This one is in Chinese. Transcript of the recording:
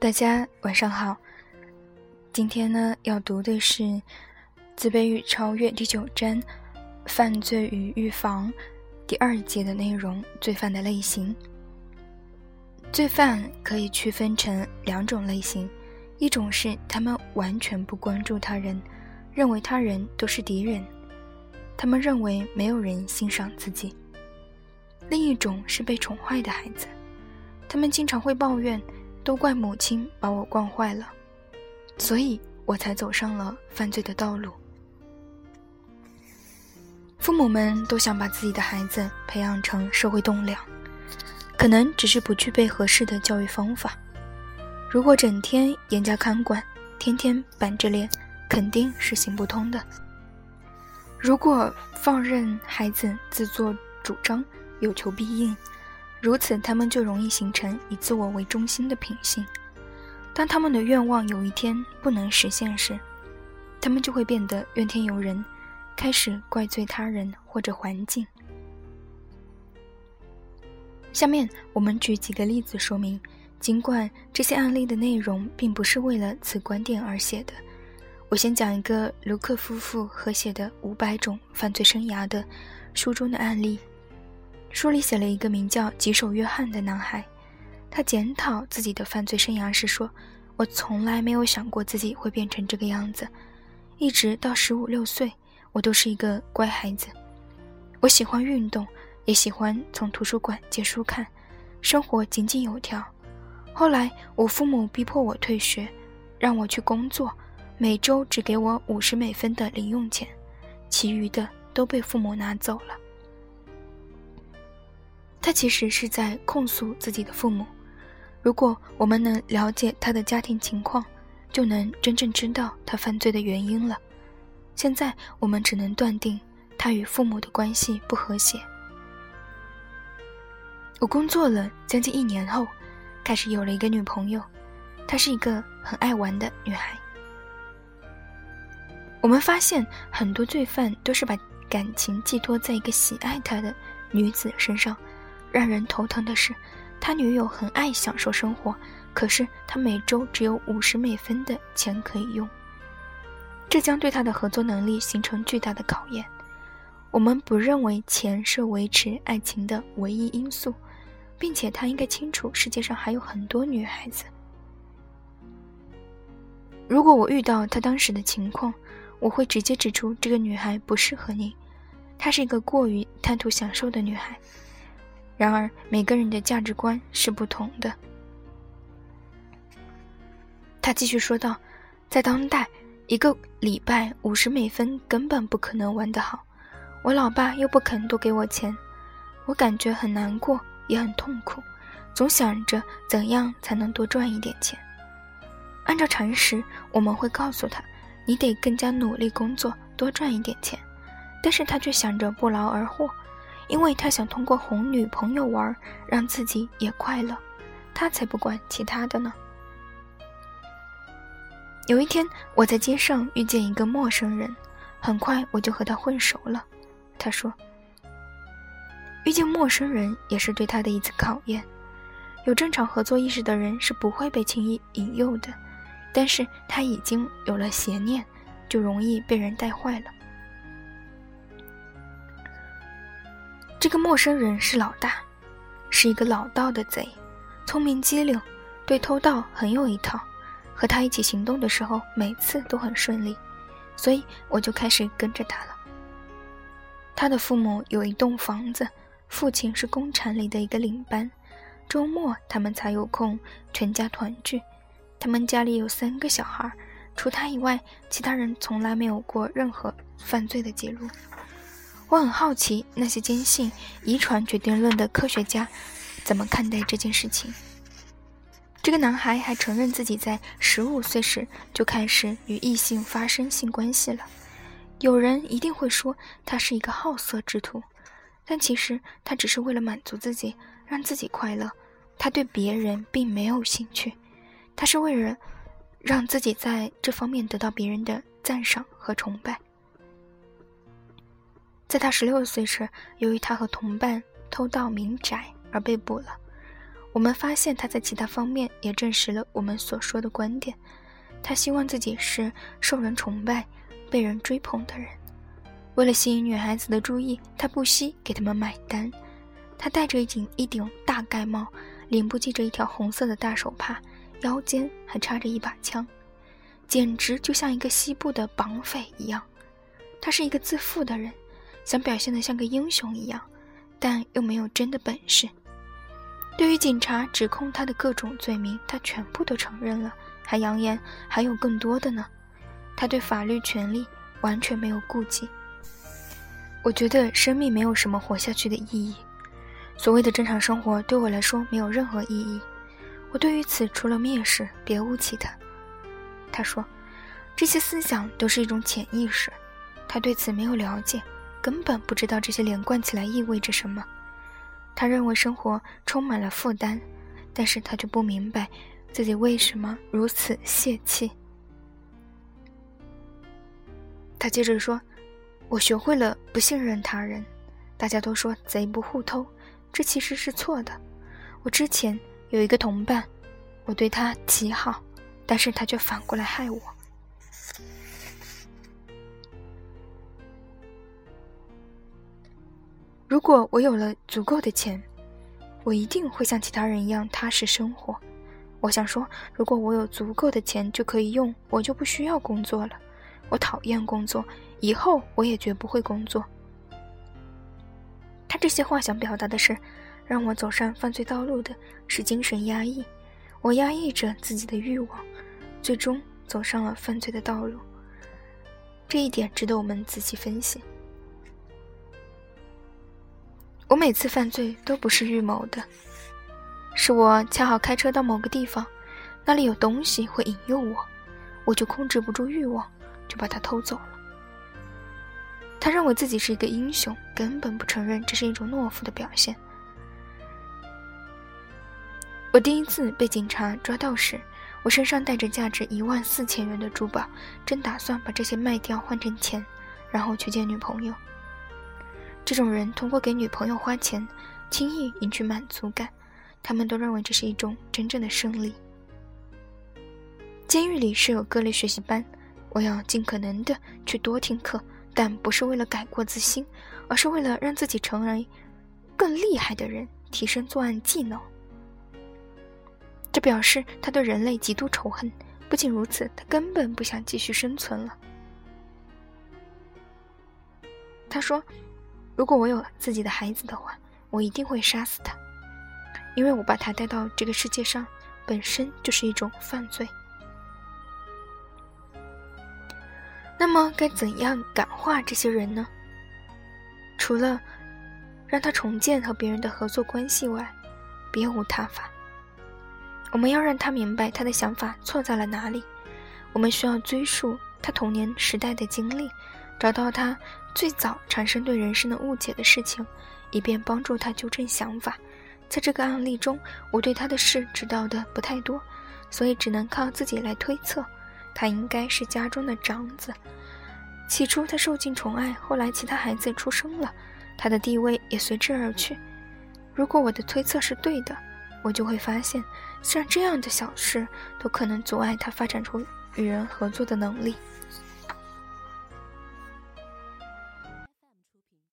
大家晚上好，今天呢要读的是《自卑与超越》第九章“犯罪与预防”第二节的内容：罪犯的类型。罪犯可以区分成两种类型，一种是他们完全不关注他人，认为他人都是敌人，他们认为没有人欣赏自己；另一种是被宠坏的孩子，他们经常会抱怨。都怪母亲把我惯坏了，所以我才走上了犯罪的道路。父母们都想把自己的孩子培养成社会栋梁，可能只是不具备合适的教育方法。如果整天严加看管，天天板着脸，肯定是行不通的。如果放任孩子自作主张，有求必应。如此，他们就容易形成以自我为中心的品性。当他们的愿望有一天不能实现时，他们就会变得怨天尤人，开始怪罪他人或者环境。下面我们举几个例子说明，尽管这些案例的内容并不是为了此观点而写的。我先讲一个卢克夫妇合写的《五百种犯罪生涯》的书中的案例。书里写了一个名叫吉手约翰的男孩，他检讨自己的犯罪生涯时说：“我从来没有想过自己会变成这个样子，一直到十五六岁，我都是一个乖孩子。我喜欢运动，也喜欢从图书馆借书看，生活井井有条。后来我父母逼迫我退学，让我去工作，每周只给我五十美分的零用钱，其余的都被父母拿走了。”他其实是在控诉自己的父母。如果我们能了解他的家庭情况，就能真正知道他犯罪的原因了。现在我们只能断定他与父母的关系不和谐。我工作了将近一年后，开始有了一个女朋友，她是一个很爱玩的女孩。我们发现很多罪犯都是把感情寄托在一个喜爱他的女子身上。让人头疼的是，他女友很爱享受生活，可是他每周只有五十美分的钱可以用，这将对他的合作能力形成巨大的考验。我们不认为钱是维持爱情的唯一因素，并且他应该清楚世界上还有很多女孩子。如果我遇到他当时的情况，我会直接指出这个女孩不适合你，她是一个过于贪图享受的女孩。然而，每个人的价值观是不同的。他继续说道：“在当代，一个礼拜五十美分根本不可能玩得好。我老爸又不肯多给我钱，我感觉很难过，也很痛苦，总想着怎样才能多赚一点钱。按照常识，我们会告诉他，你得更加努力工作，多赚一点钱。但是他却想着不劳而获。”因为他想通过哄女朋友玩，让自己也快乐，他才不管其他的呢。有一天，我在街上遇见一个陌生人，很快我就和他混熟了。他说：“遇见陌生人也是对他的一次考验。有正常合作意识的人是不会被轻易引诱的，但是他已经有了邪念，就容易被人带坏了。”这个陌生人是老大，是一个老道的贼，聪明机灵，对偷盗很有一套。和他一起行动的时候，每次都很顺利，所以我就开始跟着他了。他的父母有一栋房子，父亲是工厂里的一个领班，周末他们才有空全家团聚。他们家里有三个小孩，除他以外，其他人从来没有过任何犯罪的记录。我很好奇，那些坚信遗传决定论的科学家怎么看待这件事情。这个男孩还承认自己在十五岁时就开始与异性发生性关系了。有人一定会说他是一个好色之徒，但其实他只是为了满足自己，让自己快乐。他对别人并没有兴趣，他是为了让自己在这方面得到别人的赞赏和崇拜。在他十六岁时，由于他和同伴偷盗民宅而被捕了。我们发现他在其他方面也证实了我们所说的观点。他希望自己是受人崇拜、被人追捧的人。为了吸引女孩子的注意，他不惜给他们买单。他戴着一顶一顶大盖帽，脸部系着一条红色的大手帕，腰间还插着一把枪，简直就像一个西部的绑匪一样。他是一个自负的人，想表现得像个英雄一样，但又没有真的本事。对于警察指控他的各种罪名，他全部都承认了，还扬言还有更多的呢。他对法律权利完全没有顾忌。我觉得生命没有什么活下去的意义。所谓的正常生活对我来说没有任何意义，我对于此除了蔑视，别无其他。他说，这些思想都是一种潜意识，他对此没有了解，根本不知道这些连贯起来意味着什么。他认为生活充满了负担，但是他却不明白自己为什么如此泄气。他接着说：“我学会了不信任他人，大家都说贼不互偷。”这其实是错的。我之前有一个同伴，我对他极好，但是他却反过来害我。如果我有了足够的钱，我一定会像其他人一样踏实生活。我想说，如果我有足够的钱就可以用，我就不需要工作了。我讨厌工作，以后我也绝不会工作。他这些话想表达的是，让我走上犯罪道路的是精神压抑，我压抑着自己的欲望，最终走上了犯罪的道路。这一点值得我们仔细分析。我每次犯罪都不是预谋的，是我恰好开车到某个地方，那里有东西会引诱我，我就控制不住欲望，就把它偷走了。他认为自己是一个英雄，根本不承认这是一种懦夫的表现。我第一次被警察抓到时，我身上带着价值一万四千元的珠宝，正打算把这些卖掉换成钱，然后去见女朋友。这种人通过给女朋友花钱，轻易赢取满足感，他们都认为这是一种真正的胜利。监狱里设有各类学习班，我要尽可能的去多听课。但不是为了改过自新，而是为了让自己成为更厉害的人，提升作案技能。这表示他对人类极度仇恨。不仅如此，他根本不想继续生存了。他说：“如果我有自己的孩子的话，我一定会杀死他，因为我把他带到这个世界上，本身就是一种犯罪。”那么该怎样感化这些人呢？除了让他重建和别人的合作关系外，别无他法。我们要让他明白他的想法错在了哪里。我们需要追溯他童年时代的经历，找到他最早产生对人生的误解的事情，以便帮助他纠正想法。在这个案例中，我对他的事知道的不太多，所以只能靠自己来推测。他应该是家中的长子，起初他受尽宠爱，后来其他孩子出生了，他的地位也随之而去。如果我的推测是对的，我就会发现，像这样的小事都可能阻碍他发展出与人合作的能力。